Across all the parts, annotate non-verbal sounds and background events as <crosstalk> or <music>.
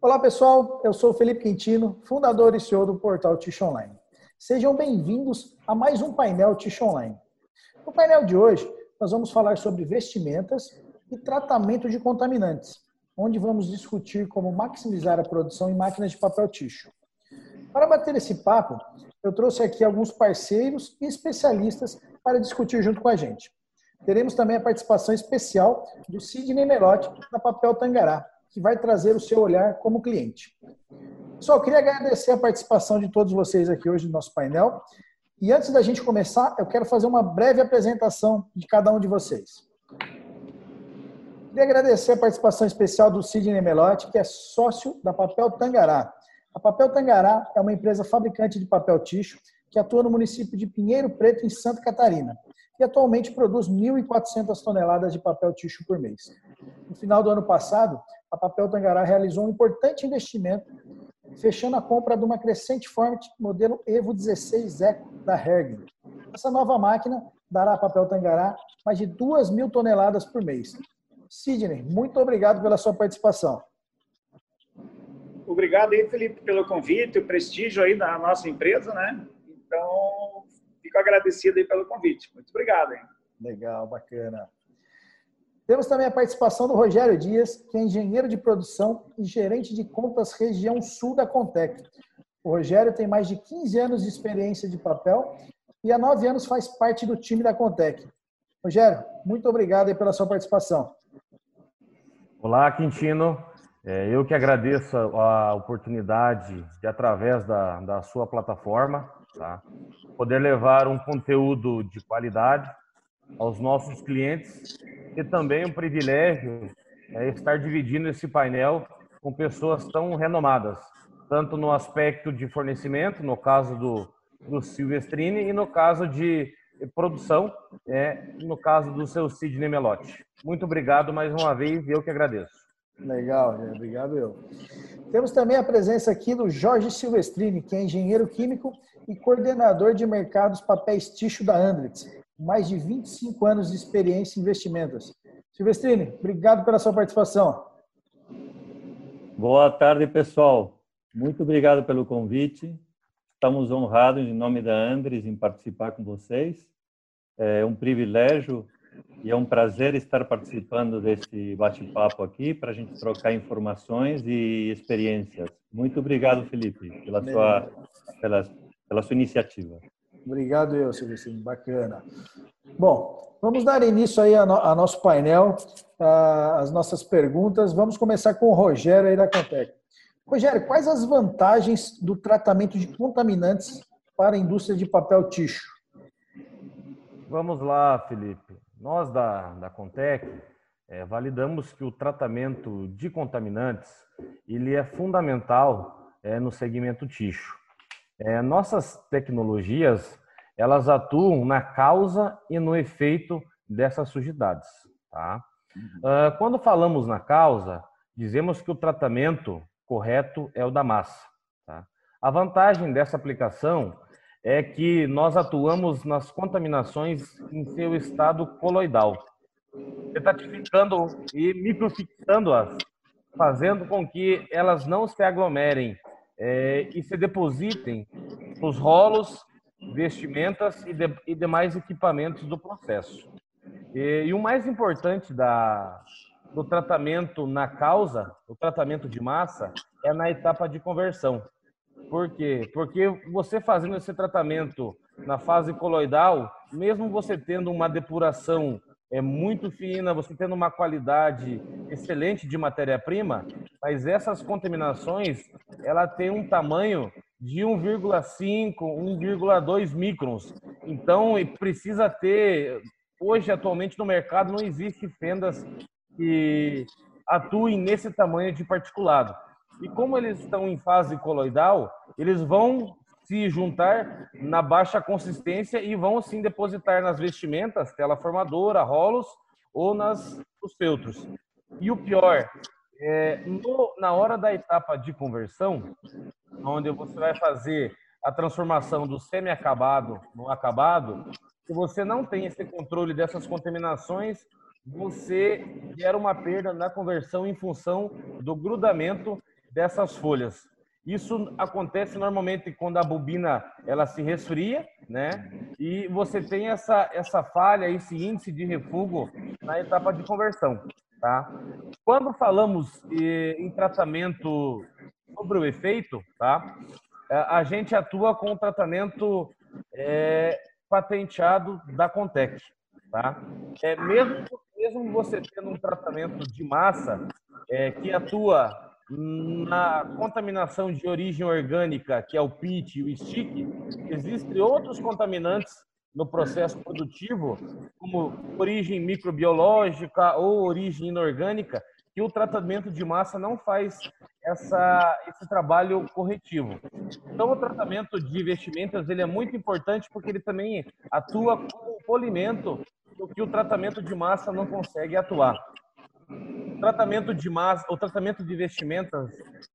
Olá pessoal, eu sou Felipe Quintino, fundador e CEO do portal Tish Online. Sejam bem-vindos a mais um painel Tish Online. No painel de hoje, nós vamos falar sobre vestimentas e tratamento de contaminantes, onde vamos discutir como maximizar a produção em máquinas de papel ticho. Para bater esse papo, eu trouxe aqui alguns parceiros e especialistas para discutir junto com a gente. Teremos também a participação especial do Sidney Melotti, da Papel Tangará, que vai trazer o seu olhar como cliente. Pessoal, queria agradecer a participação de todos vocês aqui hoje no nosso painel. E antes da gente começar, eu quero fazer uma breve apresentação de cada um de vocês. Queria agradecer a participação especial do Sidney Melotti, que é sócio da Papel Tangará. A Papel Tangará é uma empresa fabricante de papel ticho que atua no município de Pinheiro Preto, em Santa Catarina e atualmente produz 1.400 toneladas de papel ticho por mês. No final do ano passado, a Papel Tangará realizou um importante investimento, fechando a compra de uma crescente Format modelo Evo 16 Eco da Hergen. Essa nova máquina dará à Papel Tangará mais de 2 mil toneladas por mês. Sidney, muito obrigado pela sua participação. Obrigado aí, Felipe, pelo convite, o prestígio aí da nossa empresa, né? Então, fico agradecido aí pelo convite. Muito obrigado. Hein? Legal, bacana. Temos também a participação do Rogério Dias, que é engenheiro de produção e gerente de contas região sul da Contec. O Rogério tem mais de 15 anos de experiência de papel e há nove anos faz parte do time da Contec. Rogério, muito obrigado pela sua participação. Olá, Quintino. É, eu que agradeço a oportunidade de, através da, da sua plataforma, tá? poder levar um conteúdo de qualidade aos nossos clientes e também um privilégio é estar dividindo esse painel com pessoas tão renomadas, tanto no aspecto de fornecimento, no caso do, do Silvestrini, e no caso de produção, é, no caso do seu Sidney Melotti. Muito obrigado mais uma vez, eu que agradeço. Legal, obrigado eu. Temos também a presença aqui do Jorge Silvestrini, que é engenheiro químico e coordenador de mercados papéis ticho da Andritz, mais de 25 anos de experiência em investimentos. Silvestrini, obrigado pela sua participação. Boa tarde, pessoal. Muito obrigado pelo convite. Estamos honrados, em nome da Andres, em participar com vocês. É um privilégio e é um prazer estar participando desse bate-papo aqui para a gente trocar informações e experiências. Muito obrigado, Felipe, pela sua, pela, pela sua iniciativa. Obrigado, eu, Silvestrinho. Bacana. Bom, vamos dar início aí a, no, nosso painel, as nossas perguntas. Vamos começar com o Rogério aí da Contec. Rogério, quais as vantagens do tratamento de contaminantes para a indústria de papel ticho? Vamos lá, Felipe. Nós da, da Contec é, validamos que o tratamento de contaminantes ele é fundamental é, no segmento ticho. É, nossas tecnologias elas atuam na causa e no efeito dessas sujidades. Tá? Uh, quando falamos na causa, dizemos que o tratamento correto é o da massa. Tá? A vantagem dessa aplicação é que nós atuamos nas contaminações em seu estado coloidal, estatificando e microfixando-as, fazendo com que elas não se aglomerem é, e se depositem nos rolos, vestimentas e, de, e demais equipamentos do processo. E, e o mais importante da, do tratamento na causa, o tratamento de massa, é na etapa de conversão. Por quê? Porque você fazendo esse tratamento na fase coloidal, mesmo você tendo uma depuração é muito fina, você tendo uma qualidade excelente de matéria-prima, mas essas contaminações, ela tem um tamanho de 1,5, 1,2 microns. Então, precisa ter hoje atualmente no mercado não existe fendas que atuem nesse tamanho de particulado. E como eles estão em fase coloidal, eles vão se juntar na baixa consistência e vão sim depositar nas vestimentas, tela formadora, rolos ou nas os feltros. E o pior, é, no, na hora da etapa de conversão, onde você vai fazer a transformação do semi-acabado no acabado, se você não tem esse controle dessas contaminações, você gera uma perda na conversão em função do grudamento dessas folhas. Isso acontece normalmente quando a bobina ela se resfria, né? E você tem essa essa falha, esse índice de refúgio na etapa de conversão, tá? Quando falamos em tratamento sobre o efeito, tá? A gente atua com o tratamento é, patenteado da Contec, tá? É mesmo mesmo você tendo um tratamento de massa é, que atua na contaminação de origem orgânica, que é o PIT e o STIC, existem outros contaminantes no processo produtivo, como origem microbiológica ou origem inorgânica, que o tratamento de massa não faz essa, esse trabalho corretivo. Então, o tratamento de vestimentas ele é muito importante porque ele também atua como polimento que o tratamento de massa não consegue atuar. Tratamento de massa, o tratamento de vestimentas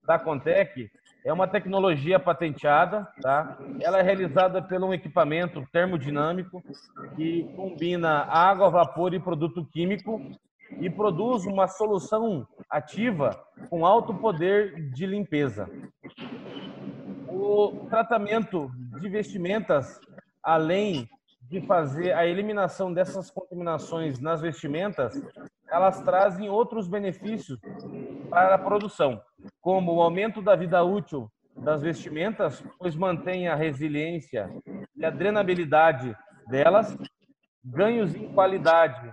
da Contec é uma tecnologia patenteada, tá? Ela é realizada por um equipamento termodinâmico que combina água, vapor e produto químico e produz uma solução ativa com alto poder de limpeza. O tratamento de vestimentas, além de fazer a eliminação dessas contaminações nas vestimentas, elas trazem outros benefícios para a produção, como o aumento da vida útil das vestimentas, pois mantém a resiliência e a drenabilidade delas, ganhos em qualidade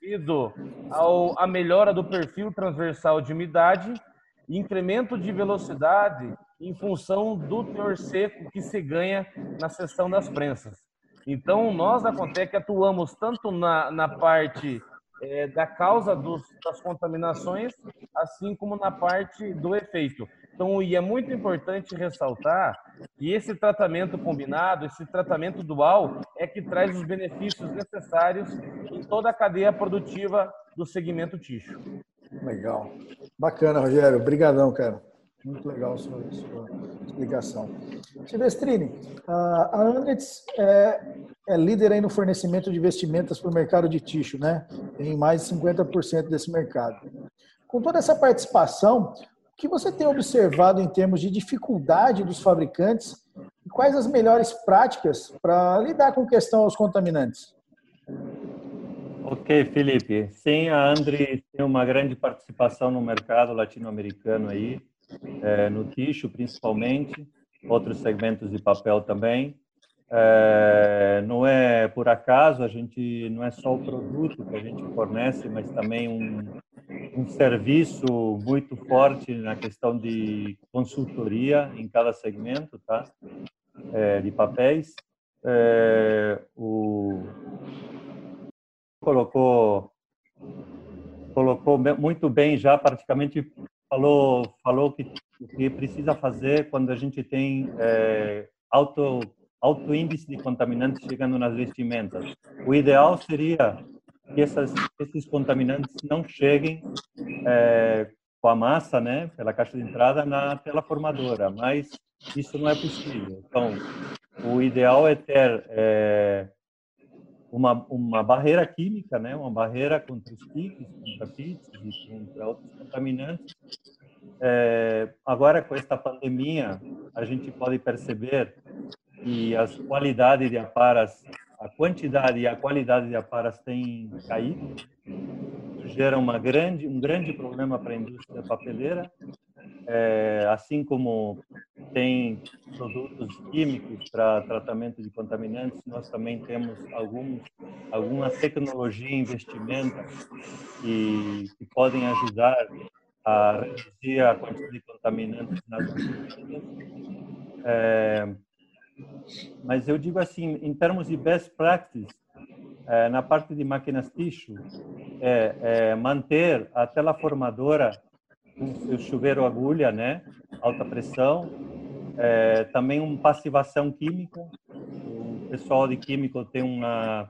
devido ao, à melhora do perfil transversal de umidade, incremento de velocidade em função do teor seco que se ganha na seção das prensas. Então, nós da Contec atuamos tanto na, na parte é, da causa dos, das contaminações, assim como na parte do efeito. Então, e é muito importante ressaltar que esse tratamento combinado, esse tratamento dual, é que traz os benefícios necessários em toda a cadeia produtiva do segmento tixo. Legal. Bacana, Rogério. Obrigadão, cara. Muito legal sua, sua explicação. Silvestrini, a Andretz é, é, líder aí no fornecimento de vestimentas para o mercado de tixo, né? Em mais de 50% desse mercado. Com toda essa participação, o que você tem observado em termos de dificuldade dos fabricantes e quais as melhores práticas para lidar com questão aos contaminantes? Ok, Felipe. Sim, a Andri tem uma grande participação no mercado latino-americano aí é, no tixo principalmente, outros segmentos de papel também. É, não é por acaso, a gente não é só o produto que a gente fornece, mas também um, um serviço muito forte na questão de consultoria em cada segmento, tá? É, de papéis. É, o colocou colocou muito bem já praticamente falou falou que o que precisa fazer quando a gente tem é, alto alto índice de contaminantes chegando nas vestimentas. O ideal seria que essas, esses contaminantes não cheguem é, com a massa, né, pela caixa de entrada na tela formadora, mas isso não é possível. Então, o ideal é ter é, uma, uma barreira química, né? uma barreira contra os piques, contra pits e contra outros contaminantes. É, agora, com esta pandemia, a gente pode perceber que as qualidades de aparas, a quantidade e a qualidade de aparas têm caído. Gera uma grande, um grande problema para a indústria papeleira é, assim como tem produtos químicos para tratamento de contaminantes, nós também temos alguns, alguma tecnologia e investimentos que, que podem ajudar a reduzir a quantidade de contaminantes nas é, mas eu digo assim, em termos de best practice, é, na parte de máquinas tixo, é, é manter a tela formadora seu chuveiro agulha, né? Alta pressão. É, também uma passivação química. O pessoal de químico tem uma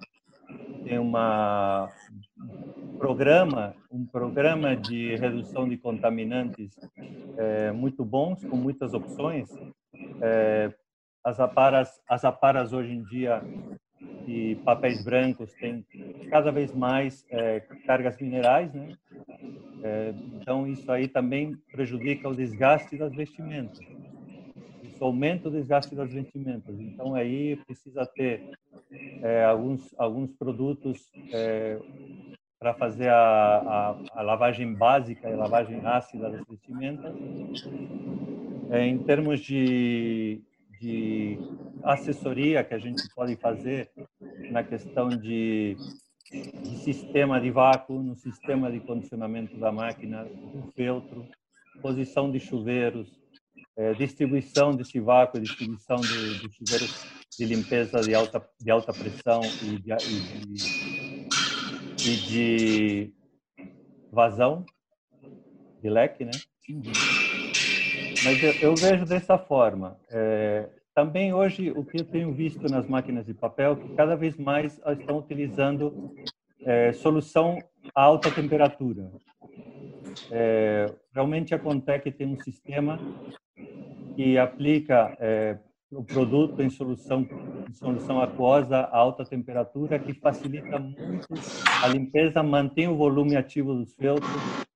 tem uma programa um programa de redução de contaminantes é, muito bons com muitas opções. É, as aparas as aparas hoje em dia de papéis brancos têm cada vez mais é, cargas minerais, né? É, então, isso aí também prejudica o desgaste das vestimentas. Isso aumenta o desgaste das vestimentas. Então, aí precisa ter é, alguns, alguns produtos é, para fazer a, a, a, lavagem básica e lavagem ácida das vestimentas. É, em termos de, de assessoria que a gente pode fazer na questão de, de sistema de vácuo, no sistema de condicionamento da máquina, do feltro, posição de chuveiros, é, distribuição desse vácuo, distribuição de, de chuveiros de limpeza de alta, de alta pressão e de, e de, e de vazão de leque, né? Mas eu, eu vejo dessa forma. É, também hoje o que eu tenho visto nas máquinas de papel que cada vez mais estão utilizando é, solução a alta temperatura. É, realmente a Contec tem um sistema que aplica é, o produto em solução em solução aquosa a alta temperatura que facilita muito a limpeza, mantém o volume ativo dos feltros,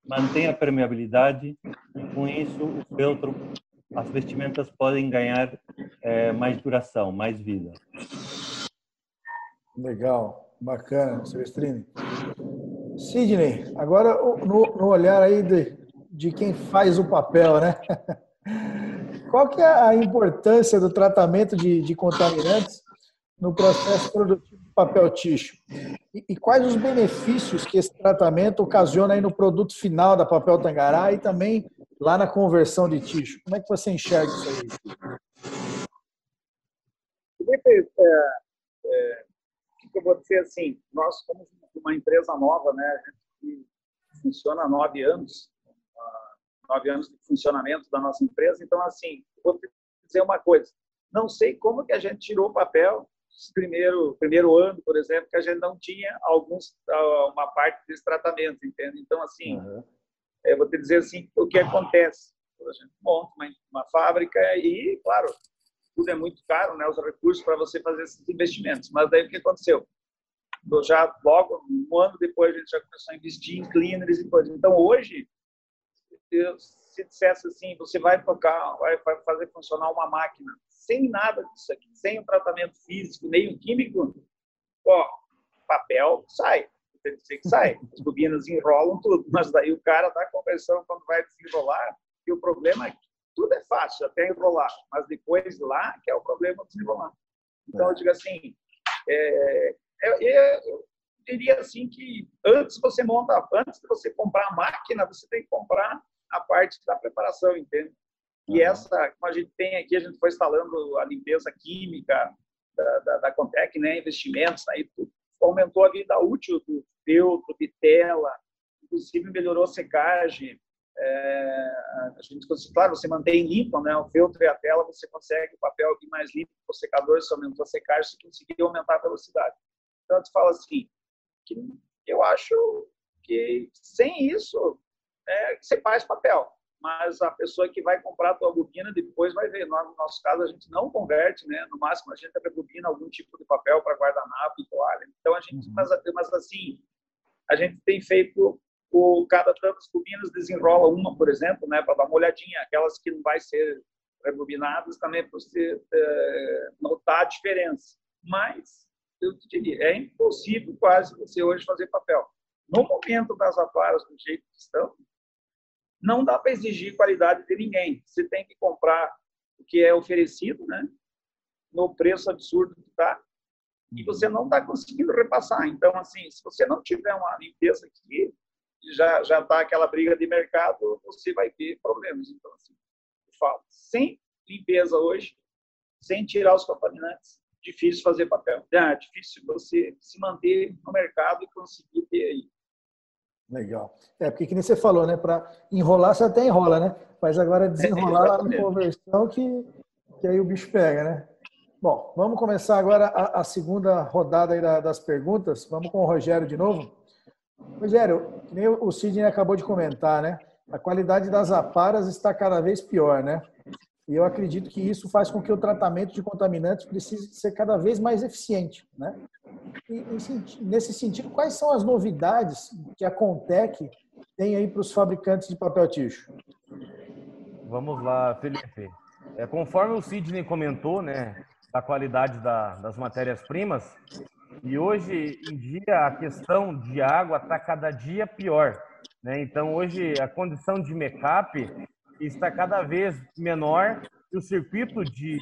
mantém a permeabilidade e com isso o feltro as vestimentas podem ganhar é, mais duração, mais vida. Legal, bacana, Silvestrini. Sidney, agora no, no olhar aí de, de quem faz o papel, né? <laughs> Qual que é a importância do tratamento de, de contaminantes no processo produtivo do papel ticho? E, e, quais os benefícios que esse tratamento ocasiona aí no produto final da papel tangará e também lá na conversão de ticho? Como é que você enxerga isso aí? Felipe, é, é, eu vou dizer assim, nós somos uma empresa nova, né? A gente funciona há nove anos, nove anos de funcionamento da nossa empresa. Então, assim, vou dizer uma coisa. Não sei como que a gente tirou o papel primeiro primeiro ano, por exemplo, que a gente não tinha alguns uma parte desse tratamento, entende? Então, assim, uhum. Eu vou te dizer assim, o que acontece? A gente monta uma, uma fábrica e, claro, tudo é muito caro, né? Os recursos para você fazer esses investimentos. Mas daí o que aconteceu? já logo um ano depois a gente já começou a investir em cleaners e coisas. Então hoje se dissesse assim, você vai tocar, vai fazer funcionar uma máquina sem nada disso aqui, sem o tratamento físico, nem o químico, ó, papel sai, tem que que sai. As bobinas enrolam tudo, mas daí o cara da conversão, quando vai desenrolar, e o problema é que tudo é fácil, até enrolar, mas depois lá que é o problema desenrolar. Então, eu digo assim, é, é, eu diria assim que antes você monta, antes de você comprar a máquina, você tem que comprar a parte da preparação, entende? E essa, como a gente tem aqui, a gente foi instalando a limpeza química da, da, da Contec, né, investimentos, aí aumentou a vida útil do feltro, de tela, inclusive melhorou a secagem. É, a gente, claro, você mantém limpo, né, o feltro e a tela, você consegue o papel aqui mais limpo, o secador, se aumentou a secagem, você conseguiu aumentar a velocidade. Então, você fala assim, que eu acho que sem isso é, você faz papel, mas a pessoa que vai comprar a tua bobina depois vai ver. No nosso caso, a gente não converte, né? No máximo, a gente rebobina algum tipo de papel para guardanapo e toalha. Então, a gente, uhum. mas, mas assim, a gente tem feito o cada tantas bobinas desenrola uma, por exemplo, né, para dar uma olhadinha, aquelas que não vai ser rebobinadas também para você é, notar a diferença. Mas eu te diria, é impossível quase você hoje fazer papel. No momento das aparas do jeito que estão, não dá para exigir qualidade de ninguém. Você tem que comprar o que é oferecido, né? No preço absurdo que está. E você não está conseguindo repassar. Então, assim, se você não tiver uma limpeza aqui, já já está aquela briga de mercado, você vai ter problemas. Então, assim, eu falo, sem limpeza hoje, sem tirar os contaminantes, difícil fazer papel. É difícil você se manter no mercado e conseguir ter aí Legal. É, porque que nem você falou, né? Para enrolar, você até enrola, né? Mas agora desenrolar lá na conversão que, que aí o bicho pega, né? Bom, vamos começar agora a, a segunda rodada da, das perguntas. Vamos com o Rogério de novo. Rogério, que nem o Sidney acabou de comentar, né? A qualidade das aparas está cada vez pior, né? E eu acredito que isso faz com que o tratamento de contaminantes precise ser cada vez mais eficiente. Né? E, nesse sentido, quais são as novidades que a Contec tem aí para os fabricantes de papel ticho? Vamos lá, Felipe. É, conforme o Sidney comentou, né, da qualidade da, das matérias-primas, e hoje em dia a questão de água está cada dia pior. Né? Então, hoje a condição de make-up está cada vez menor e o circuito de,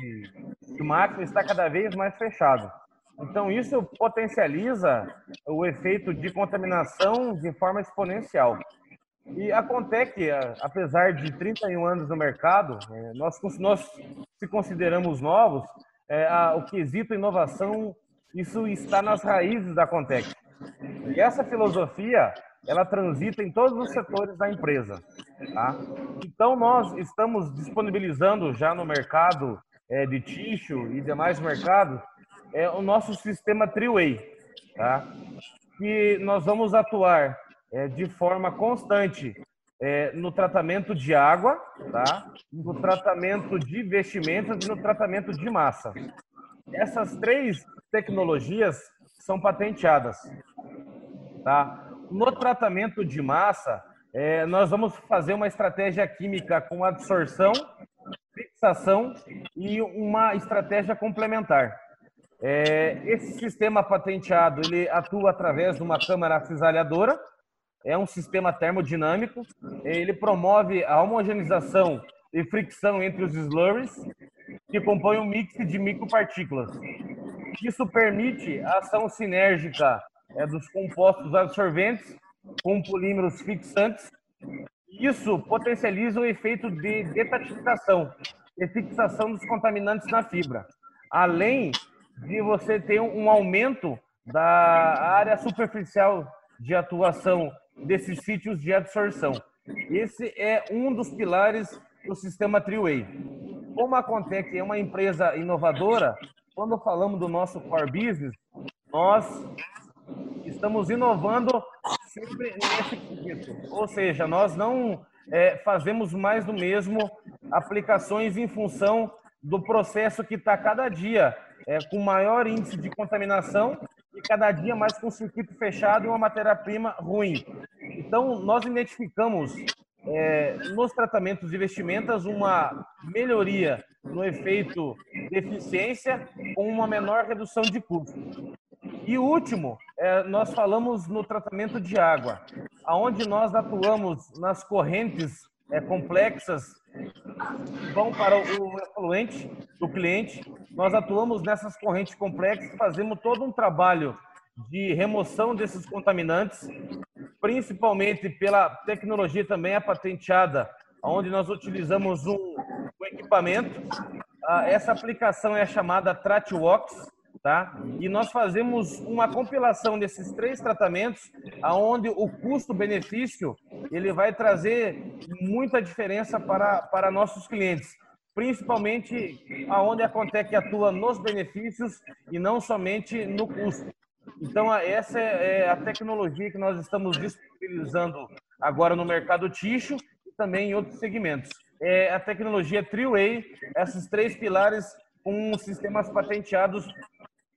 de máquina está cada vez mais fechado. Então, isso potencializa o efeito de contaminação de forma exponencial. E acontece que, apesar de 31 anos no mercado, é, nós, nós se consideramos novos, é, a, o quesito inovação, isso está nas raízes da Contec. E essa filosofia, ela transita em todos os setores da empresa. Tá? Então, nós estamos disponibilizando já no mercado é, de tixo e demais mercados é, o nosso sistema Triway, tá? que nós vamos atuar é, de forma constante é, no tratamento de água, tá? no tratamento de vestimentas e no tratamento de massa. Essas três tecnologias são patenteadas. Tá? No tratamento de massa, é, nós vamos fazer uma estratégia química com absorção, fixação e uma estratégia complementar. É, esse sistema patenteado ele atua através de uma câmara cisalhadora, é um sistema termodinâmico, ele promove a homogeneização e fricção entre os slurries que compõem um mix de micropartículas. Isso permite a ação sinérgica é, dos compostos absorventes com polímeros fixantes. Isso potencializa o efeito de detatificação e fixação dos contaminantes na fibra, além de você ter um aumento da área superficial de atuação desses sítios de absorção. Esse é um dos pilares do sistema Triway. Como a Contec é uma empresa inovadora, quando falamos do nosso core business, nós estamos inovando sempre nesse quesito. Ou seja, nós não é, fazemos mais do mesmo, aplicações em função do processo que está cada dia é, com maior índice de contaminação e cada dia mais com circuito fechado e uma matéria-prima ruim. Então, nós identificamos é, nos tratamentos de vestimentas uma melhoria no efeito de eficiência com uma menor redução de custo. E último, é, nós falamos no tratamento de água, aonde nós atuamos nas correntes é, complexas vão para o efluente do cliente. Nós atuamos nessas correntes complexas, fazemos todo um trabalho de remoção desses contaminantes, principalmente pela tecnologia também é patenteada, onde nós utilizamos um, um equipamento. Ah, essa aplicação é chamada Tratwox, tá? E nós fazemos uma compilação desses três tratamentos, aonde o custo-benefício ele vai trazer muita diferença para, para nossos clientes, principalmente aonde a Contec atua nos benefícios e não somente no custo. Então, essa é, é a tecnologia que nós estamos disponibilizando agora no mercado ticho e também em outros segmentos. É a tecnologia Triway, esses três pilares com sistemas patenteados,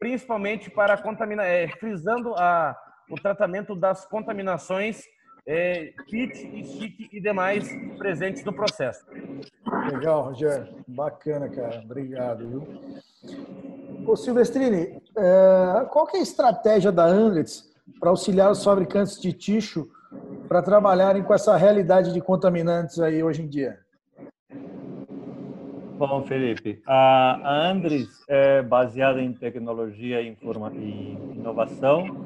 principalmente para contaminar, é, frisando a, o tratamento das contaminações é, PIT e SIC e demais presentes no processo. Legal, Rogério. Bacana, cara. Obrigado. Viu? Ô, Silvestrini, é, qual que é a estratégia da Andrets para auxiliar os fabricantes de ticho para trabalharem com essa realidade de contaminantes aí hoje em dia? Bom, Felipe, a Andres é baseada em tecnologia e inovação.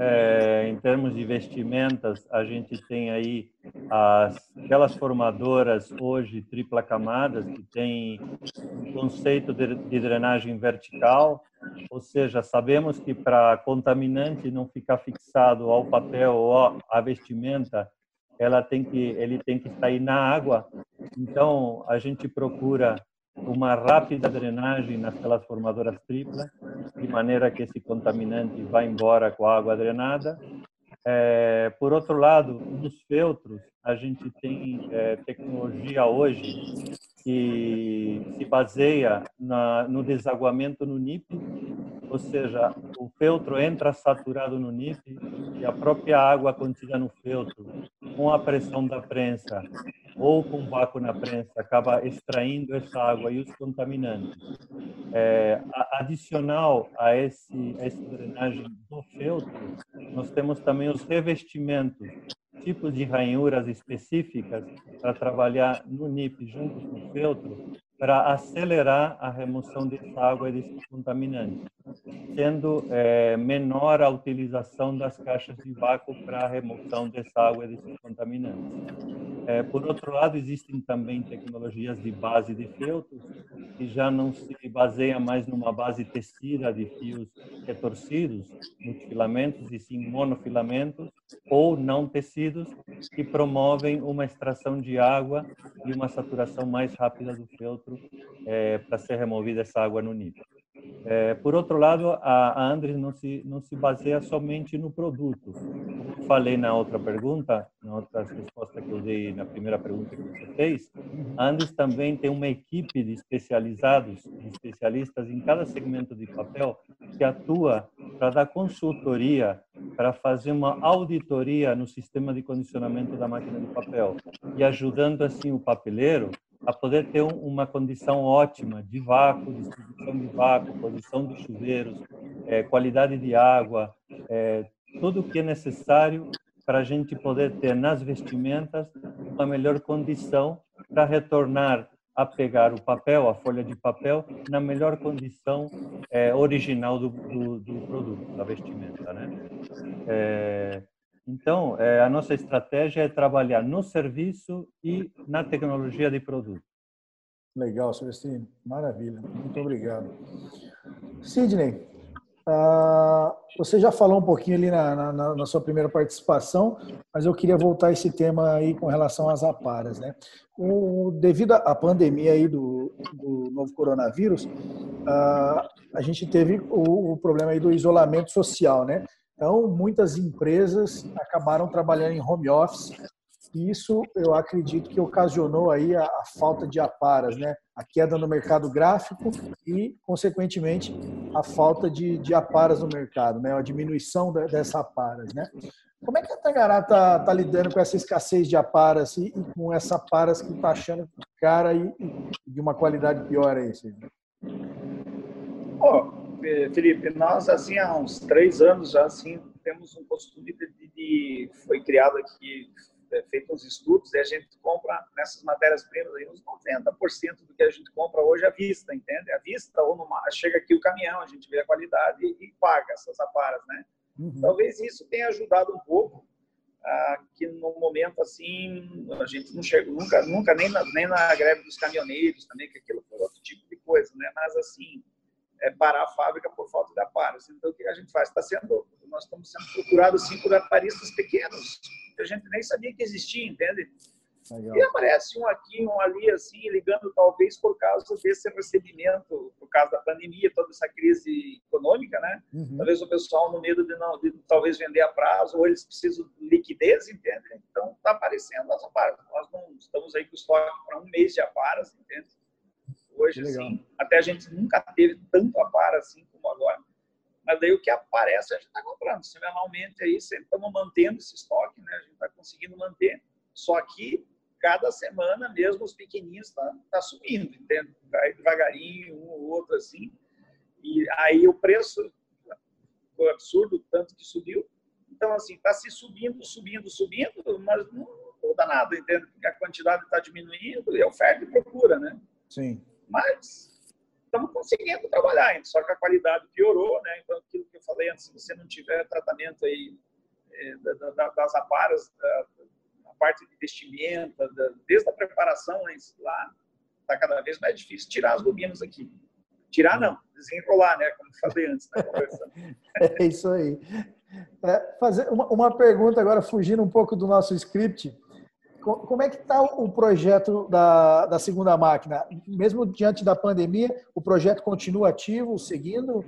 É, em termos de vestimentas, a gente tem aí as, aquelas formadoras hoje tripla camadas que tem um conceito de, de drenagem vertical, ou seja, sabemos que para contaminante não ficar fixado ao papel ou à vestimenta, ela tem que ele tem que sair na água. Então a gente procura uma rápida drenagem naquelas formadoras triplas, de maneira que esse contaminante vá embora com a água drenada. É, por outro lado, nos feltros, a gente tem é, tecnologia hoje que se baseia na, no desaguamento no NIP, ou seja, o feltro entra saturado no NIP e a própria água contida no feltro, com a pressão da prensa ou com vácuo na prensa, acaba extraindo essa água e os contaminantes. É, adicional a esse a essa drenagem do feltro, nós temos também os revestimentos tipos de ranhuras específicas para trabalhar no NIP junto com o feltro para acelerar a remoção dessa água e desses contaminantes, sendo é, menor a utilização das caixas de vácuo para a remoção dessa água e desses contaminantes. É, por outro lado, existem também tecnologias de base de feltros que já não se baseia mais numa base tecida de fios retorcidos, multifilamentos, e sim monofilamentos ou não tecidos, que promovem uma extração de água e uma saturação mais rápida do feltro é, para ser removida essa água no nível. É, por outro lado, a, Andres não se não se baseia somente no produto. Como falei na outra pergunta, na outra resposta que eu dei na primeira pergunta que você fez, a Andres também tem uma equipe de especializados, de especialistas em cada segmento de papel que atua para dar consultoria, para fazer uma auditoria no sistema de condicionamento da máquina de papel e ajudando assim o papeleiro a poder ter uma condição ótima de vácuo, distribuição de vácuo, posição dos chuveiros, é, qualidade de água, é, tudo o que é necessário para a gente poder ter nas vestimentas uma melhor condição para retornar a pegar o papel, a folha de papel, na melhor condição é, original do, do, do, produto, da vestimenta, né? É, então, é, a nossa estratégia é trabalhar no serviço e na tecnologia de produto. Legal, Celestino. Maravilha. Muito obrigado. Sidney, uh, você já falou um pouquinho ali na, na, na, sua primeira participação, mas eu queria voltar a esse tema aí com relação às aparas, né? O, devido à pandemia aí do, do novo coronavírus, uh, a gente teve o, o problema aí do isolamento social, né? Então, muitas empresas acabaram trabalhando em home office e isso eu acredito que ocasionou aí a, a, falta de aparas, né? A queda no mercado gráfico e, consequentemente, a falta de, de aparas no mercado, né? A diminuição da, dessa aparas, né? Como é que a Tangará está tá lidando com essa escassez de aparas e, e com essa aparas que está achando cara e, e, de uma qualidade pior aí? Oh, Felipe, nós, assim, há uns três anos já, assim, temos um costume de, de foi criado aqui, é, feito uns estudos, e a gente compra nessas matérias-primas aí uns 90% do que a gente compra hoje à vista, entende? À vista, ou numa, chega aqui o caminhão, a gente vê a qualidade e, e paga essas aparas, né? Uhum. Talvez isso tenha ajudado um pouco, ah, que no momento assim, a gente não chegou nunca, nunca nem na, nem na greve dos caminhoneiros também, que aquilo foi outro tipo de coisa, né? Mas assim, é, parar a fábrica por falta de aparelhos. Então, o que a gente faz? Está sendo, nós estamos sendo procurados por aparistas pequenos, que a gente nem sabia que existia, entende? Legal. E aparece um aqui, um ali, assim, ligando talvez por causa desse recebimento, por causa da pandemia, toda essa crise econômica, né? Uhum. Talvez o pessoal, no medo de não, de talvez vender a prazo, ou eles precisam de liquidez, entende? Então, está aparecendo as aparas. Nós não estamos aí com estoque para um mês de aparas, entende? Hoje, assim, até a gente nunca teve tanto apara assim como agora. Mas daí o que aparece a gente está comprando. Semanalmente aí sempre estamos mantendo esse estoque, né? A gente está conseguindo manter. Só que cada semana mesmo os pequenininhos está tá subindo, entende? Vai devagarinho, um ou outro assim. E aí o preço foi absurdo, tanto que subiu. Então, assim, está se subindo, subindo, subindo, mas não muda nada, entende? Porque a quantidade está diminuindo e a oferta e procura, né? Sim. Mas estamos conseguindo trabalhar, só que a qualidade piorou, né? Então, aquilo que eu falei antes, se você não tiver tratamento aí é, da, das aparas, da, a parte de vestimenta, da, desde a preparação lá, está cada vez mais difícil tirar as bobinas aqui. Tirar não, desenrolar, né? Como eu falei antes na conversa. <laughs> é isso aí. É, fazer uma, uma pergunta agora, fugindo um pouco do nosso script. Como é que está o projeto da, da segunda máquina? Mesmo diante da pandemia, o projeto continua ativo, seguindo?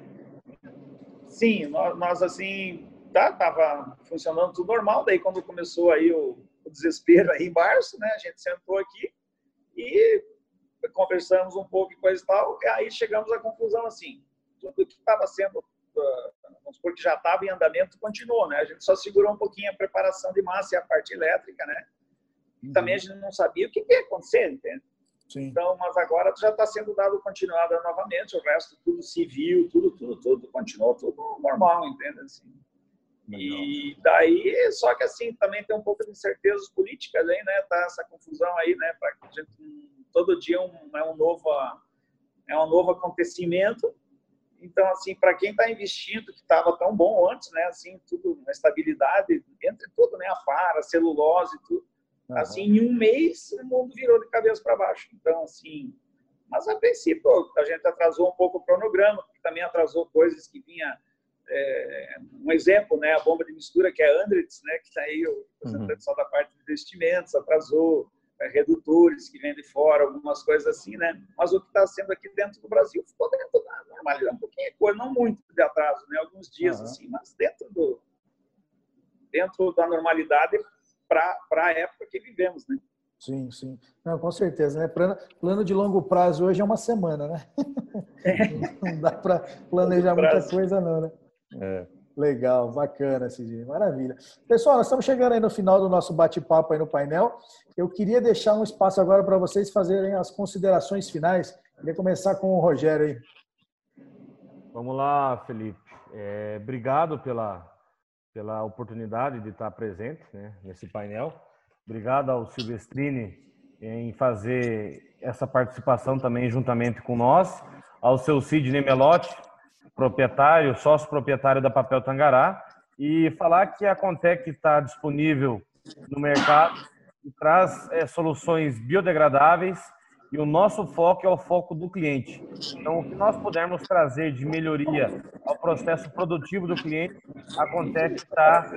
Sim, nós, nós assim, tá, tava funcionando tudo normal. Daí quando começou aí o, o desespero aí em março, né, a gente sentou aqui e conversamos um pouco e coisa e tal, e aí chegamos à conclusão assim, tudo que estava sendo, uh, vamos supor que já estava em andamento, continuou, né? A gente só segurou um pouquinho a preparação de massa e a parte elétrica, né? E também a gente não sabia o que ia acontecer, entende? Sim. Então, mas agora já está sendo dado continuada novamente, o resto tudo civil, tudo, tudo, tudo continuou tudo normal, entende? Assim. E daí, só que assim, também tem um pouco de incertezas políticas aí, né? Tá essa confusão aí, né? Para a gente todo dia um, é um novo é um novo acontecimento. Então, assim, para quem está investindo, que estava tão bom antes, né? Assim, tudo, a estabilidade, entre tudo, né? A para, a celulose, tudo. Uhum. Assim, em um mês, o mundo virou de cabeça para baixo. Então, assim, mas a princípio, a gente atrasou um pouco o cronograma, porque também atrasou coisas que vinha é, um exemplo, né, a bomba de mistura que é Andritz, né, que está aí o representante uhum. só da parte de investimentos, atrasou é, redutores que vêm de fora, algumas coisas assim, né? Mas o que está sendo aqui dentro do Brasil ficou dentro da normalidade, um pouquinho de coisa, não muito de atraso, né? Alguns dias uhum. assim, mas dentro do dentro da normalidade para a época que vivemos, né? Sim, sim. Não, com certeza, né? Plano, plano de longo prazo hoje é uma semana, né? É. <laughs> Não dá para planejar muita coisa, não, né? É. Legal, bacana, Cidinho, maravilha. Pessoal, nós estamos chegando aí no final do nosso bate-papo aí no painel. Eu queria deixar um espaço agora para vocês fazerem as considerações finais. Queria começar com o Rogério aí. Vamos lá, Felipe. É, obrigado pela, pela oportunidade de estar presente né, nesse painel. Obrigado ao Silvestrini em fazer essa participação também juntamente com nós, ao seu Sidney Melotti, proprietário, sócio proprietário da Papel Tangará, e falar que a Contec está disponível no mercado e traz é, soluções biodegradáveis e o nosso foco é o foco do cliente. Então, o que nós pudermos trazer de melhoria ao processo produtivo do cliente, a Contec está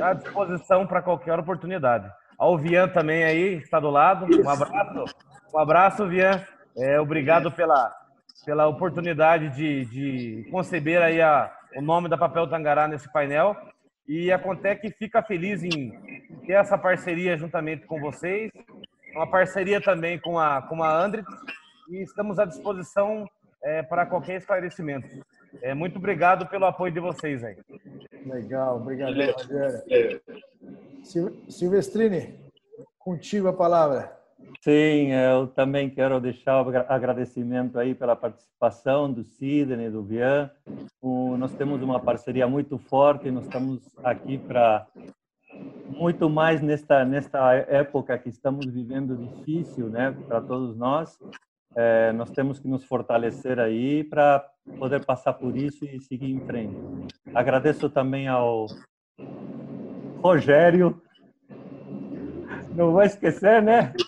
à disposição para qualquer oportunidade. Ao Vian também aí, está do lado. Um abraço. Um abraço, Vian. É, obrigado pela, pela oportunidade de, de conceber aí a, o nome da Papel Tangará nesse painel. E a Contec fica feliz em ter essa parceria juntamente com vocês, uma parceria também com a, com a Andrit, e estamos à disposição é, para qualquer esclarecimento. É, muito obrigado pelo apoio de vocês aí. Legal, obrigado, Rogério. Silvestrini, contigo a palavra. Sim, eu também quero deixar o agradecimento aí pela participação do Sidney, do Vian. nós temos uma parceria muito forte, nós estamos aqui para muito mais nesta nesta época que estamos vivendo difícil, né, para todos nós. É, nós temos que nos fortalecer aí para poder passar por isso e seguir em frente. Agradeço também ao Rogério, não vou esquecer, né? <laughs>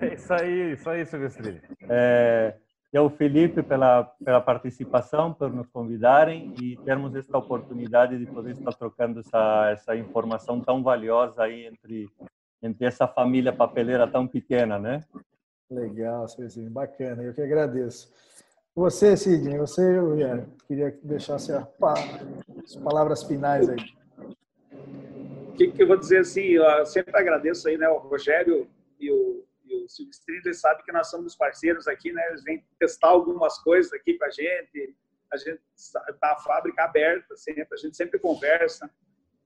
É isso aí, isso aí, Silvestre. É, e ao Felipe pela, pela participação, por nos convidarem e termos esta oportunidade de poder estar trocando essa, essa informação tão valiosa aí entre, entre essa família papeleira tão pequena, né? Legal, Silvestre, bacana, eu que agradeço. Você, Sidney, você, eu queria deixar as palavras finais aí. O que, que eu vou dizer assim, eu sempre agradeço aí, né, o Rogério e o, e o eles sabem que nós somos parceiros aqui, né? Eles vêm testar algumas coisas aqui com a gente. A gente tá a fábrica aberta sempre, a gente sempre conversa.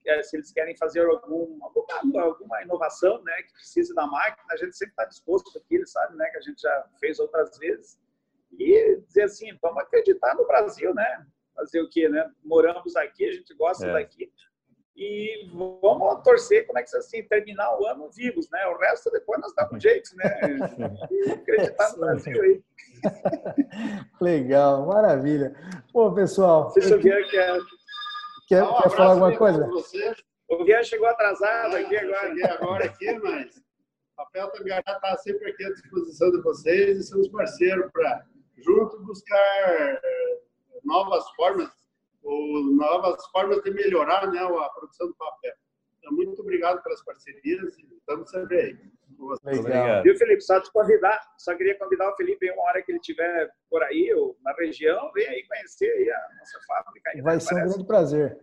É, se eles querem fazer algum, alguma, alguma inovação, né, que precise da máquina, a gente sempre está disposto aqui, eles sabem, né, que a gente já fez outras vezes. E dizer assim, vamos acreditar no Brasil, né? Fazer o quê, né? Moramos aqui, a gente gosta é. daqui e vamos torcer, como é que assim, terminar o ano vivos, né? O resto depois nós damos um jeito, né? <laughs> E acreditar no Brasil aí. Legal, maravilha. Pô, pessoal. Se o Vieira quer, quer, um quer falar alguma coisa? O Vieira chegou atrasado aqui agora. Cheguei agora aqui, mas o papel também está sempre aqui à disposição de vocês e somos parceiros para, junto, buscar novas formas ou novas formas de melhorar né, a produção do papel. Então, muito obrigado pelas parcerias e estamos sempre aí. Obrigado. Viu, Felipe? Só te convidar, só queria convidar o Felipe uma hora que ele estiver por aí, ou na região, vem aí conhecer aí a nossa fábrica. Aí, Vai né? ser Parece. um grande prazer.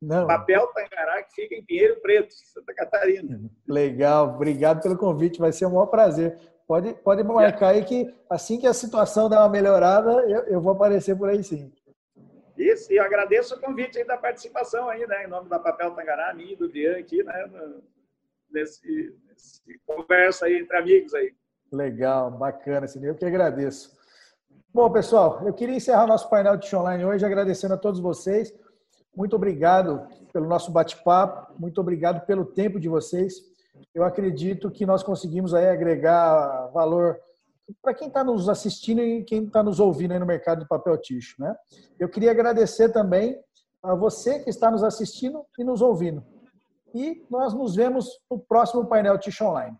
Não. Papel Tangará, que fica em Pinheiro Preto, Santa Catarina. Legal, obrigado pelo convite, vai ser um maior prazer Pode, pode marcar aí que assim que a situação der uma melhorada, eu, eu vou aparecer por aí sim. Isso, e agradeço o convite aí da participação aí, né, em nome da Papel Tangará, mim e do Bian aqui, né, nesse, nesse conversa aí entre amigos aí. Legal, bacana, Sidney. Eu que agradeço. Bom, pessoal, eu queria encerrar nosso painel de online hoje agradecendo a todos vocês. Muito obrigado pelo nosso bate-papo, muito obrigado pelo tempo de vocês. Eu acredito que nós conseguimos aí agregar valor para quem está nos assistindo e quem está nos ouvindo aí no mercado de papel ticho. Né? Eu queria agradecer também a você que está nos assistindo e nos ouvindo. E nós nos vemos no próximo painel Ticho Online.